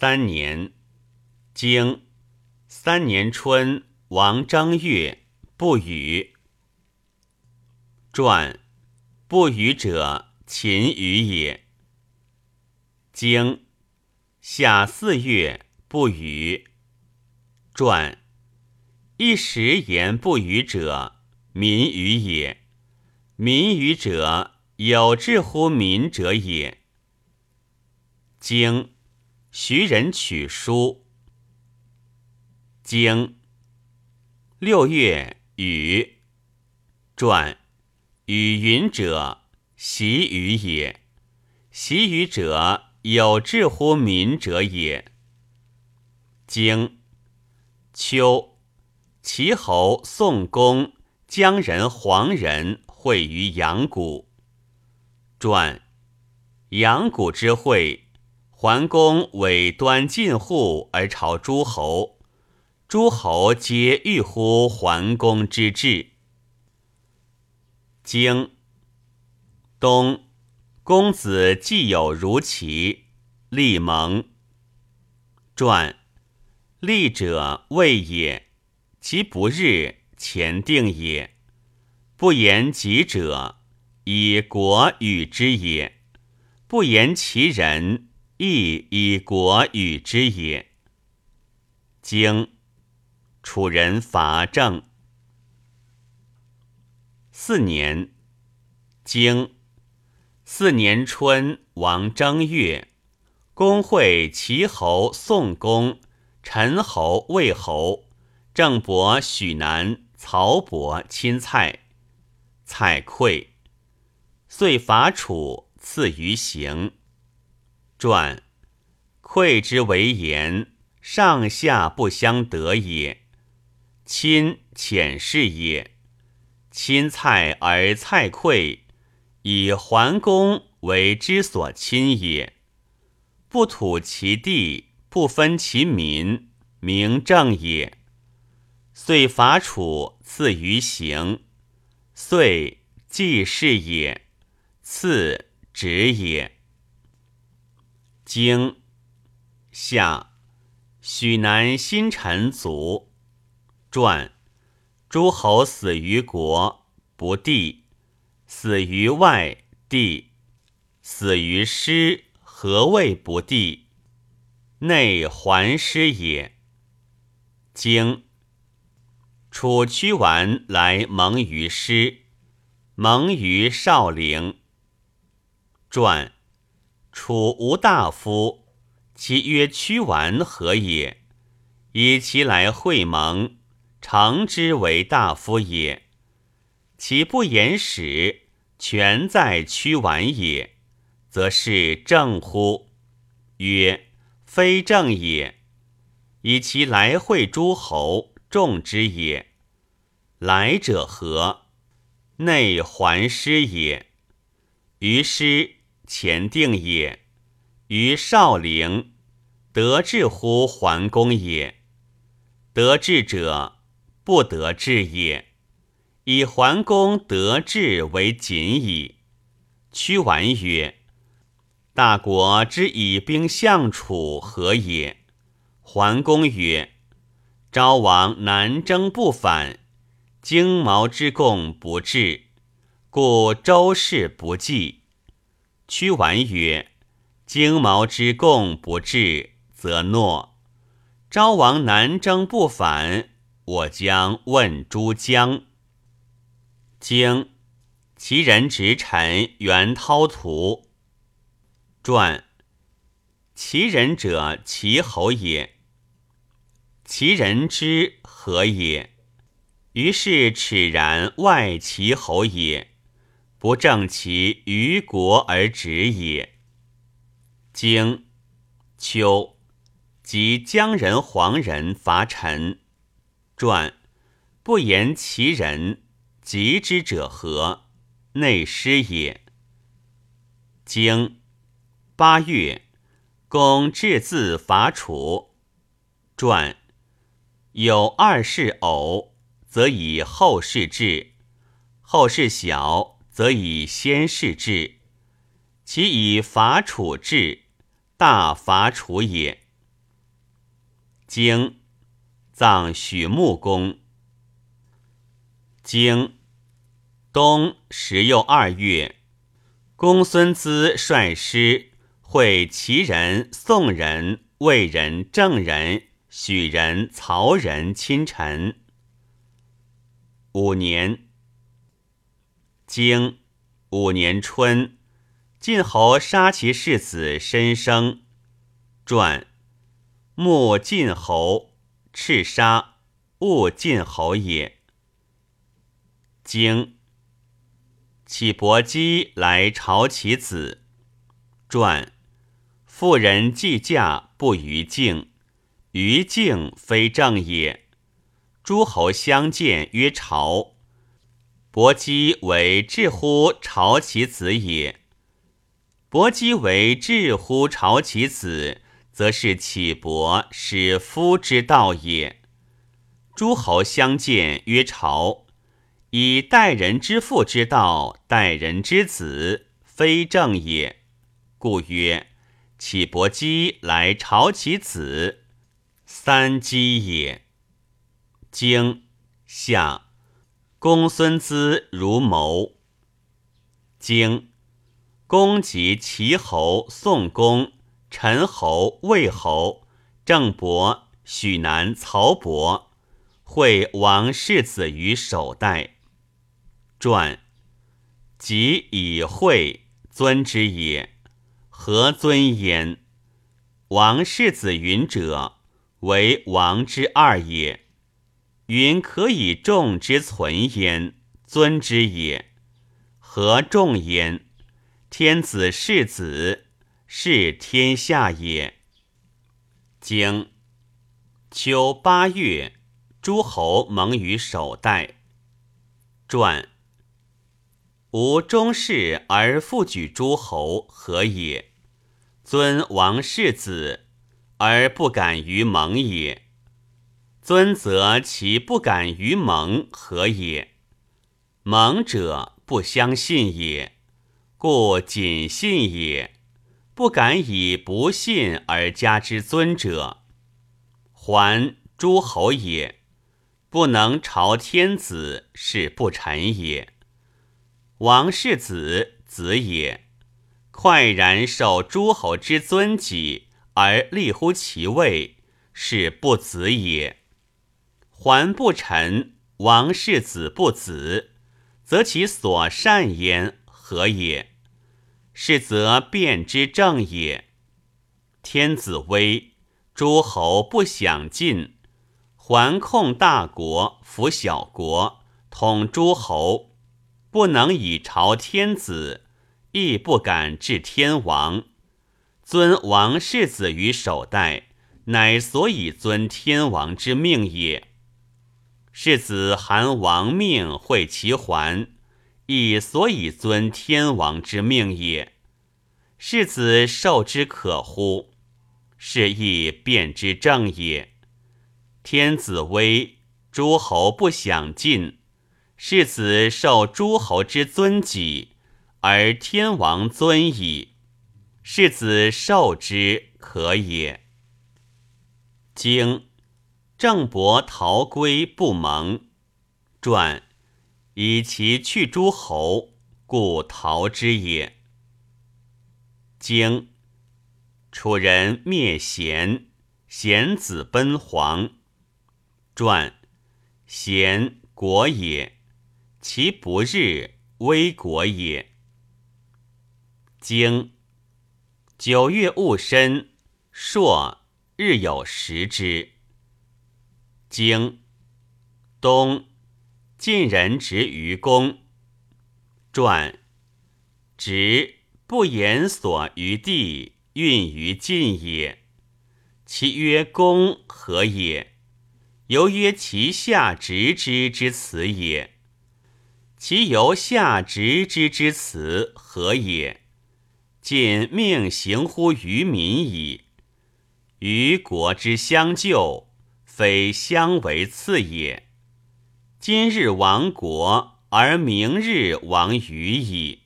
三年，经三年春，王正月，不雨。传不雨者，秦雨也。经夏四月，不雨。传一时言不雨者，民雨也。民雨者，有志乎民者也。经徐人取书。经六月雨。传雨云者，习雨也。习雨者，有志乎民者也。经秋，齐侯、宋公、姜人、黄人。会于阳谷。传阳谷之会，桓公委端晋户而朝诸侯，诸侯皆欲乎桓公之志。经冬，公子既有如齐，立盟。传立者未也，其不日，前定也。不言己者，以国与之也；不言其人，亦以国与之也。经楚人伐郑。四年，经四年春，王正月，公会齐侯、宋公、陈侯、魏侯、郑伯、许南、曹伯亲蔡。蔡溃，遂伐楚，赐于行。传溃之为言，上下不相得也。亲浅视也。亲蔡而蔡溃，以桓公为之所亲也。不土其地，不分其民，名正也。遂伐楚，赐于行。遂既是也，次止也。经夏，许南新臣卒。传诸侯死于国，不地；死于外，地；死于师，何谓不地？内还师也。经。楚屈完来蒙于师，蒙于少陵。传楚无大夫，其曰屈完何也？以其来会盟，常之为大夫也。其不言使，全在屈完也，则是正乎？曰非正也。以其来会诸侯。众之也，来者何？内还师也。于师前定也。于少陵，得志乎桓公也。得志者，不得志也。以桓公得志为谨矣。屈完曰：“大国之以兵相楚，何也？”桓公曰。昭王南征不反，荆毛之贡不至，故周氏不济。屈完曰：“荆毛之贡不至，则诺。昭王南征不反，我将问诸将。”经其人直臣袁涛图。传其人者，其侯也。其人之何也？于是耻然外其侯也，不正其于国而止也。经秋，即姜人、黄人伐陈。传不言其人，及之者何？内失也。经八月，公至自伐楚。传。有二世偶，则以后世至；后世小，则以先世治。其以伐楚治，大伐楚也。经，葬许穆公。经，冬十又二月，公孙资率师会齐人、宋人、魏人、郑人、许人、曹人亲臣。五年，经五年春，晋侯杀其世子申生。传。穆晋侯，赤杀，勿晋侯也。经，启伯姬来朝其子。传，妇人计嫁不于敬，于敬非正也。诸侯相见曰朝，伯姬为至乎朝其子也。伯姬为至乎朝其子。则是启伯使夫之道也。诸侯相见曰朝，以待人之父之道待人之子，非正也。故曰：启伯姬来朝其子，三姬也。经下，公孙资如谋。经公及齐侯、宋公。陈侯、魏侯、郑伯、许南、曹伯会王世子于首代。传即以会尊之也，何尊焉？王世子云者，为王之二也。云可以众之存焉，尊之也。何众焉？天子世子。是天下也。经秋八月，诸侯盟于首代。传吾终世而复举诸侯，何也？尊王世子而不敢于盟也。尊则其不敢于盟，何也？盟者不相信也，故谨信也。不敢以不信而加之尊者，还诸侯也；不能朝天子，是不臣也。王世子子也，快然受诸侯之尊己而立乎其位，是不子也。还不臣，王世子不子，则其所善焉，何也？是则变之正也。天子威，诸侯不享尽，环控大国，服小国，统诸侯，不能以朝天子，亦不敢治天王。尊王世子于首代，乃所以尊天王之命也。世子含王命会其还。亦所以尊天王之命也，世子受之可乎？是亦变之正也。天子威，诸侯不享尽；世子受诸侯之尊己，而天王尊矣。世子受之可也。经郑伯逃归不蒙传。以其去诸侯，故逃之也。经楚人灭贤，贤子奔黄。传贤国也，其不日危国也。经九月戊申，朔日有食之。经冬。晋人执于公。传执不言所于地，运于晋也。其曰公何也？由曰其下执之之辞也。其由下执之之辞何也？晋命行乎于民矣。于国之相救，非相为次也。今日亡国，而明日亡于矣。